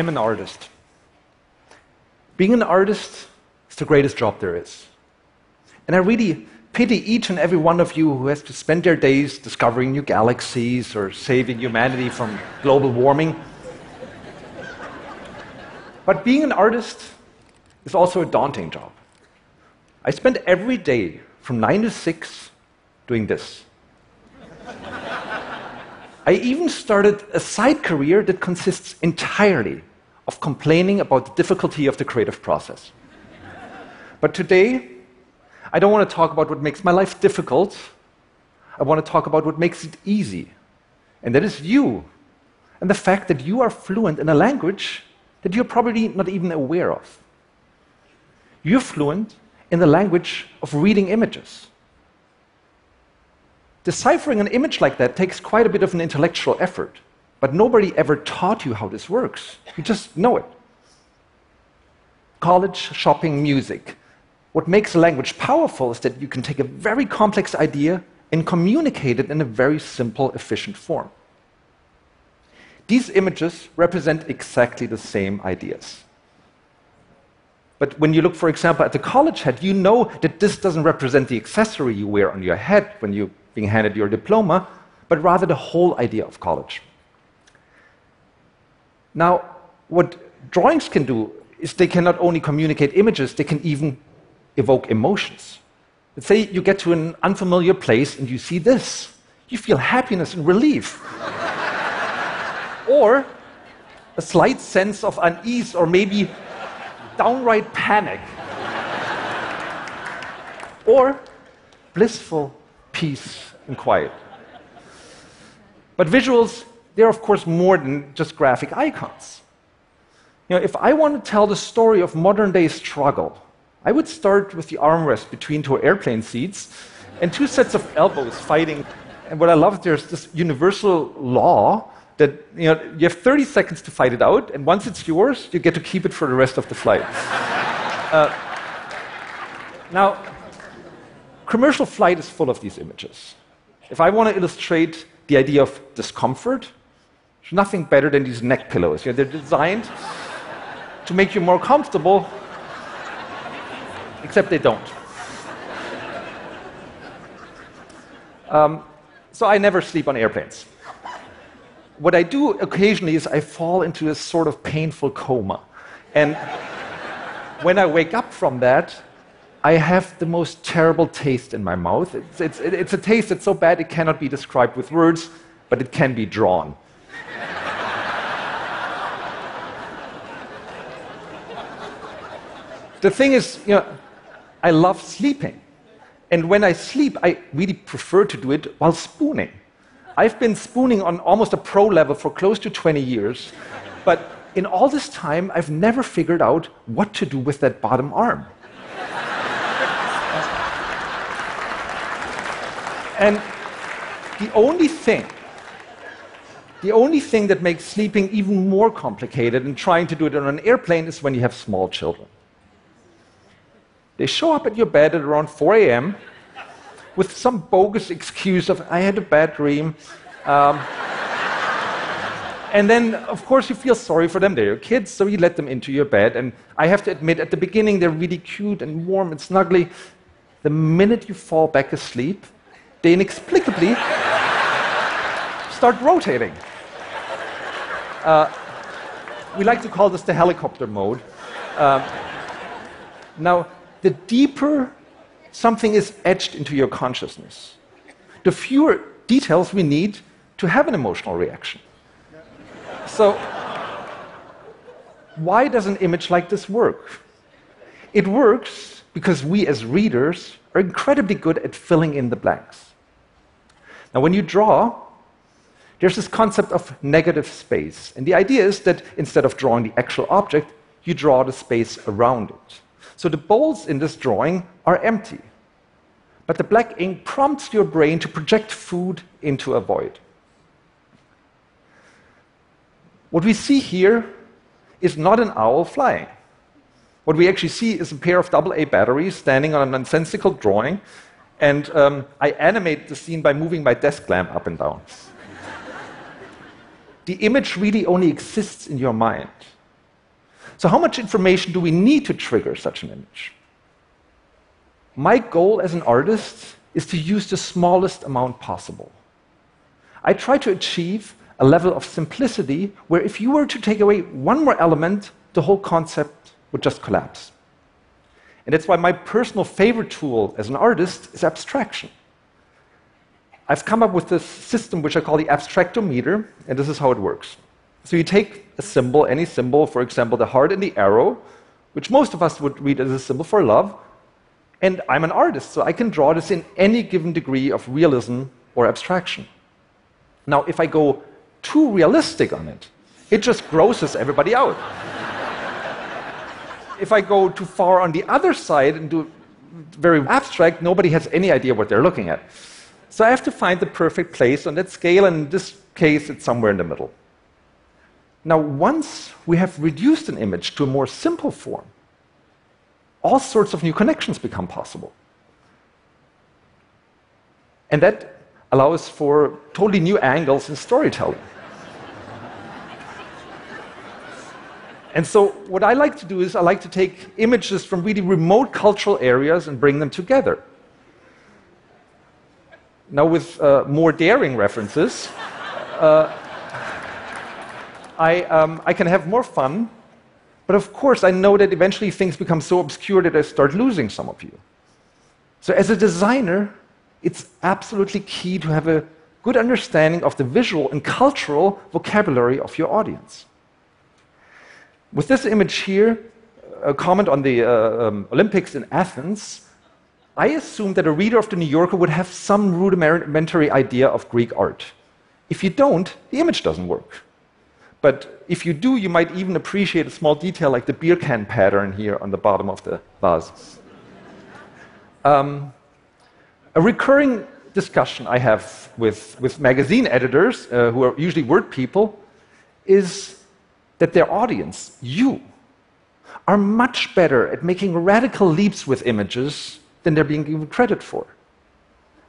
I'm an artist. Being an artist is the greatest job there is. And I really pity each and every one of you who has to spend their days discovering new galaxies or saving humanity from global warming. But being an artist is also a daunting job. I spend every day from 9 to 6 doing this. I even started a side career that consists entirely of complaining about the difficulty of the creative process. But today, I don't want to talk about what makes my life difficult. I want to talk about what makes it easy. And that is you. And the fact that you are fluent in a language that you're probably not even aware of. You're fluent in the language of reading images. Deciphering an image like that takes quite a bit of an intellectual effort, but nobody ever taught you how this works. You just know it. College, shopping, music. What makes a language powerful is that you can take a very complex idea and communicate it in a very simple, efficient form. These images represent exactly the same ideas. But when you look, for example, at the college hat, you know that this doesn't represent the accessory you wear on your head when you're being handed your diploma, but rather the whole idea of college. Now, what drawings can do is they can not only communicate images, they can even evoke emotions. Let's say you get to an unfamiliar place and you see this. You feel happiness and relief. or a slight sense of unease or maybe downright panic. or blissful peace and quiet. But visuals, they're of course more than just graphic icons. You know, if I want to tell the story of modern day struggle, I would start with the armrest between two airplane seats and two sets of elbows fighting. And what I love, there's this universal law that you, know, you have 30 seconds to fight it out, and once it's yours, you get to keep it for the rest of the flight. uh, now, commercial flight is full of these images. If I want to illustrate the idea of discomfort, there's nothing better than these neck pillows. Know, they're designed to make you more comfortable except they don't. Um, so I never sleep on airplanes. What I do occasionally is I fall into a sort of painful coma. And when I wake up from that, I have the most terrible taste in my mouth. It's, it's, it's, a taste that's so bad it cannot be described with words, but it can be drawn. The thing is, you know, I love sleeping. And when I sleep, I really prefer to do it while spooning. I've been spooning on almost a pro level for close to 20 years, but in all this time, I've never figured out what to do with that bottom arm. and the only thing, the only thing that makes sleeping even more complicated and trying to do it on an airplane is when you have small children. They show up at your bed at around 4 a.m. with some bogus excuse of, I had a bad dream. Um, and then, of course, you feel sorry for them. They're your kids, so you let them into your bed. And I have to admit, at the beginning, they're really cute and warm and snuggly. The minute you fall back asleep, they inexplicably start rotating. Uh, we like to call this the helicopter mode. Uh, now, the deeper something is etched into your consciousness, the fewer details we need to have an emotional reaction. So, why does an image like this work? It works because we as readers are incredibly good at filling in the blanks. Now, when you draw, there's this concept of negative space. And the idea is that instead of drawing the actual object, you draw the space around it. So the bowls in this drawing are empty. But the black ink prompts your brain to project food into a void. What we see here is not an owl flying. What we actually see is a pair of AA batteries standing on a nonsensical drawing, and um, I animate the scene by moving my desk lamp up and down. the image really only exists in your mind. So, how much information do we need to trigger such an image? My goal as an artist is to use the smallest amount possible. I try to achieve a level of simplicity where if you were to take away one more element, the whole concept would just collapse. And that's why my personal favorite tool as an artist is abstraction. I've come up with this system which I call the abstractometer, and this is how it works. So you take a symbol, any symbol, for example, the heart and the arrow, which most of us would read as a symbol for love, and I'm an artist, so I can draw this in any given degree of realism or abstraction. Now, if I go too realistic on it, it just grosses everybody out. if I go too far on the other side and do very abstract, nobody has any idea what they're looking at. So I have to find the perfect place on that scale, and in this case, it's somewhere in the middle. Now, once we have reduced an image to a more simple form, all sorts of new connections become possible. And that allows for totally new angles in storytelling. and so, what I like to do is, I like to take images from really remote cultural areas and bring them together. Now, with uh, more daring references, uh, I, um, I can have more fun. But of course, I know that eventually things become so obscure that I start losing some of you. So, as a designer, it's absolutely key to have a good understanding of the visual and cultural vocabulary of your audience. With this image here, a comment on the uh, um, Olympics in Athens, I assume that a reader of the New Yorker would have some rudimentary idea of Greek art. If you don't, the image doesn't work. But if you do, you might even appreciate a small detail like the beer can pattern here on the bottom of the vase. Um, a recurring discussion I have with, with magazine editors, uh, who are usually word people, is that their audience, you, are much better at making radical leaps with images than they're being given credit for.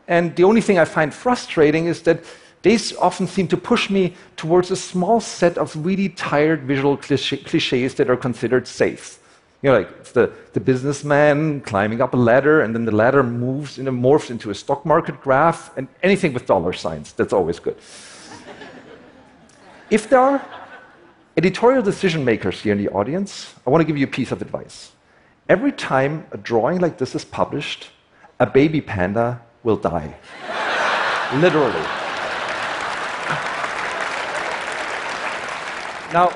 And the only thing I find frustrating is that they often seem to push me towards a small set of really tired visual cliches that are considered safe. You know, like the, the businessman climbing up a ladder, and then the ladder moves and morphs into a stock market graph, and anything with dollar signs. That's always good. if there are editorial decision makers here in the audience, I want to give you a piece of advice. Every time a drawing like this is published, a baby panda will die. Literally. Now,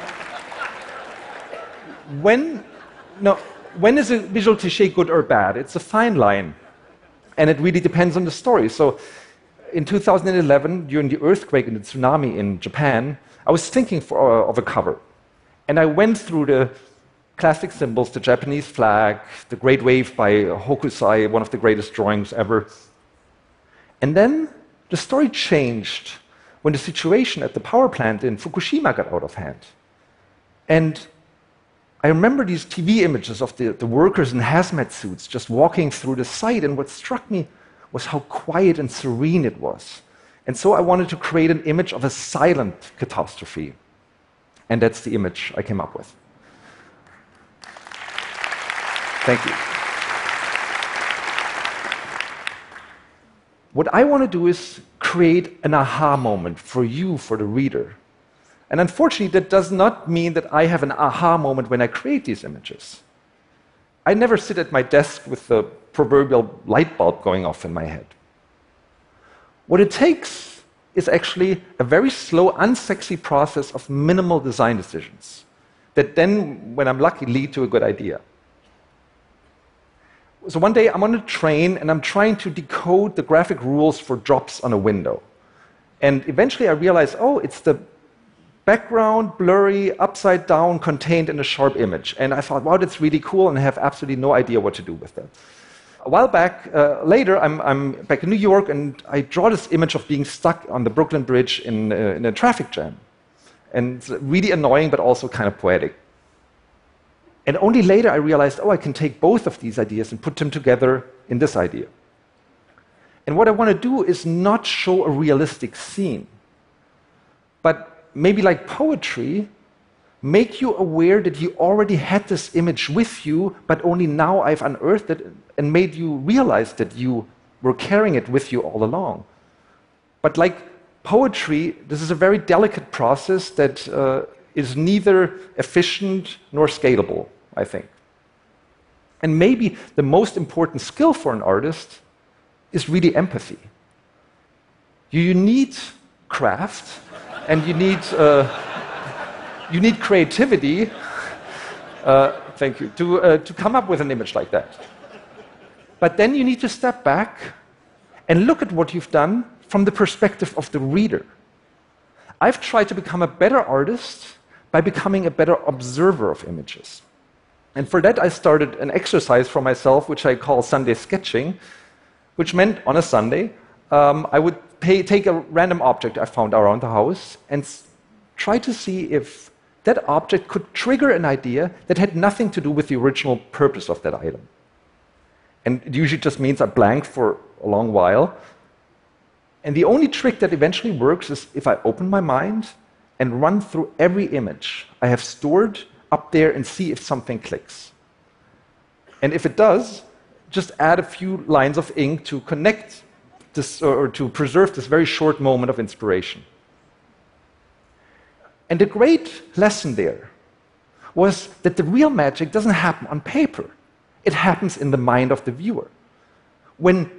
when, no, when is a visual cliche good or bad? It's a fine line. And it really depends on the story. So, in 2011, during the earthquake and the tsunami in Japan, I was thinking for, uh, of a cover. And I went through the classic symbols, the Japanese flag, the Great Wave by Hokusai, one of the greatest drawings ever. And then the story changed when the situation at the power plant in Fukushima got out of hand. And I remember these TV images of the, the workers in hazmat suits just walking through the site, and what struck me was how quiet and serene it was. And so I wanted to create an image of a silent catastrophe. And that's the image I came up with. Thank you. What I want to do is create an aha moment for you, for the reader. And unfortunately, that does not mean that I have an aha moment when I create these images. I never sit at my desk with the proverbial light bulb going off in my head. What it takes is actually a very slow, unsexy process of minimal design decisions that then, when I'm lucky, lead to a good idea. So one day I'm on a train and I'm trying to decode the graphic rules for drops on a window. And eventually I realize, oh, it's the background, blurry, upside down, contained in a sharp image. And I thought, wow, that's really cool, and I have absolutely no idea what to do with that. A while back, uh, later, I'm, I'm, back in New York, and I draw this image of being stuck on the Brooklyn Bridge in, uh, in a traffic jam. And it's really annoying, but also kind of poetic. And only later I realized, oh, I can take both of these ideas and put them together in this idea. And what I want to do is not show a realistic scene, but maybe like poetry, make you aware that you already had this image with you, but only now I've unearthed it and made you realize that you were carrying it with you all along. But like poetry, this is a very delicate process that uh, is neither efficient nor scalable, I think. And maybe the most important skill for an artist is really empathy. You need craft and you need, uh, you need creativity, uh, thank you, to, uh, to come up with an image like that. But then you need to step back and look at what you've done from the perspective of the reader. I've tried to become a better artist by becoming a better observer of images. And for that, I started an exercise for myself, which I call Sunday sketching, which meant on a Sunday, um, I would pay, take a random object I found around the house and try to see if that object could trigger an idea that had nothing to do with the original purpose of that item. And it usually just means I blank for a long while. And the only trick that eventually works is if I open my mind and run through every image I have stored up there and see if something clicks. And if it does, just add a few lines of ink to connect this, or to preserve this very short moment of inspiration. And the great lesson there was that the real magic doesn't happen on paper, it happens in the mind of the viewer. When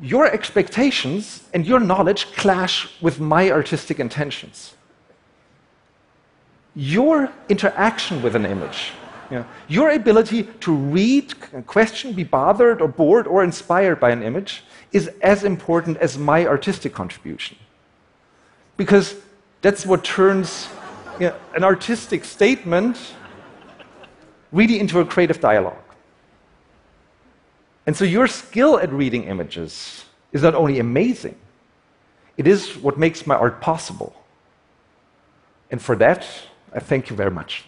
your expectations and your knowledge clash with my artistic intentions, your interaction with an image, you know, your ability to read, uh, question, be bothered or bored or inspired by an image is as important as my artistic contribution. Because that's what turns you know, an artistic statement really into a creative dialogue. And so your skill at reading images is not only amazing, it is what makes my art possible. And for that, I thank you very much.